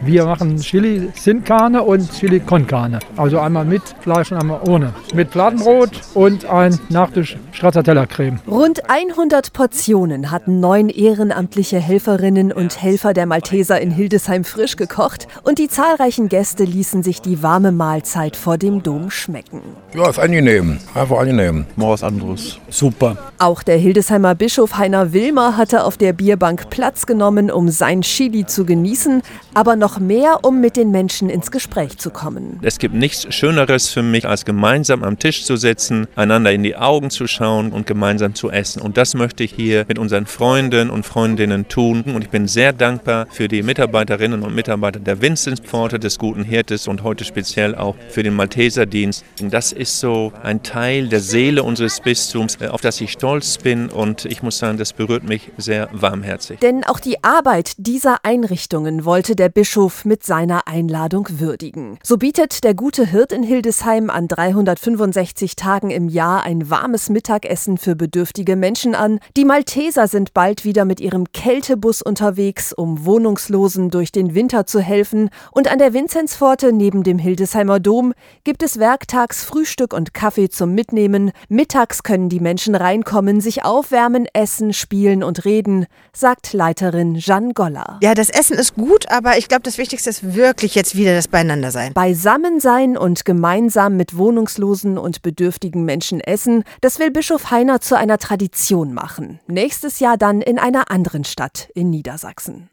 Wir machen Chili Sin Carne und Chili Con Carne. Also einmal mit Fleisch und einmal ohne. Mit Fladenbrot und ein Nachtisch Stracciatella-Creme. Rund 100 Portionen hatten neun ehrenamtliche Helferinnen und Helfer der Malteser in Hildesheim frisch gekocht und die zahlreichen Gäste ließen sich die warme Mahlzeit vor dem Dom schmecken. Ja, ist angenehm. Einfach angenehm. Mal was anderes. Super. Auch der Hildesheimer Bischof Heiner Wilmer hatte auf der Bierbank Platz genommen, um sein Chili zu genießen, aber noch mehr, um mit den Menschen ins Gespräch zu kommen. Es gibt nichts Schöneres für mich, als gemeinsam am Tisch zu sitzen, einander in die Augen zu schauen und gemeinsam zu essen. Und das möchte ich hier mit unseren Freunden und Freundinnen tun. Und ich bin sehr dankbar für die Mitarbeiterinnen und Mitarbeiter der Vinzenspforte des Guten Hirtes und heute speziell auch für den Malteserdienst. Das ist so ein Teil der Seele unseres Bistums, auf das ich stolz bin. Und ich muss sagen, das berührt mich sehr warmherzig. Denn auch die Arbeit dieser Einrichtungen wollte der Bischof mit seiner Einladung würdigen. So bietet der gute Hirt in Hildesheim an 365 Tagen im Jahr ein warmes Mittagessen für bedürftige Menschen an. Die Malteser sind bald wieder mit ihrem Kältebus unterwegs, um Wohnungslosen durch den Winter zu helfen. Und an der Vinzenzpforte neben dem Hildesheimer Dom gibt es werktags Frühstück und Kaffee zum Mitnehmen. Mittags können die Menschen reinkommen, sich aufwärmen, essen, spielen und reden, sagt Leiterin Jeanne Goller. Ja, das Essen ist gut, aber ich glaube, das Wichtigste ist wirklich jetzt wieder das Beieinandersein. Beisammensein und gemeinsam mit wohnungslosen und bedürftigen Menschen essen, das will Bischof Heiner zu einer Tradition machen. Nächstes Jahr dann in einer anderen Stadt in Niedersachsen.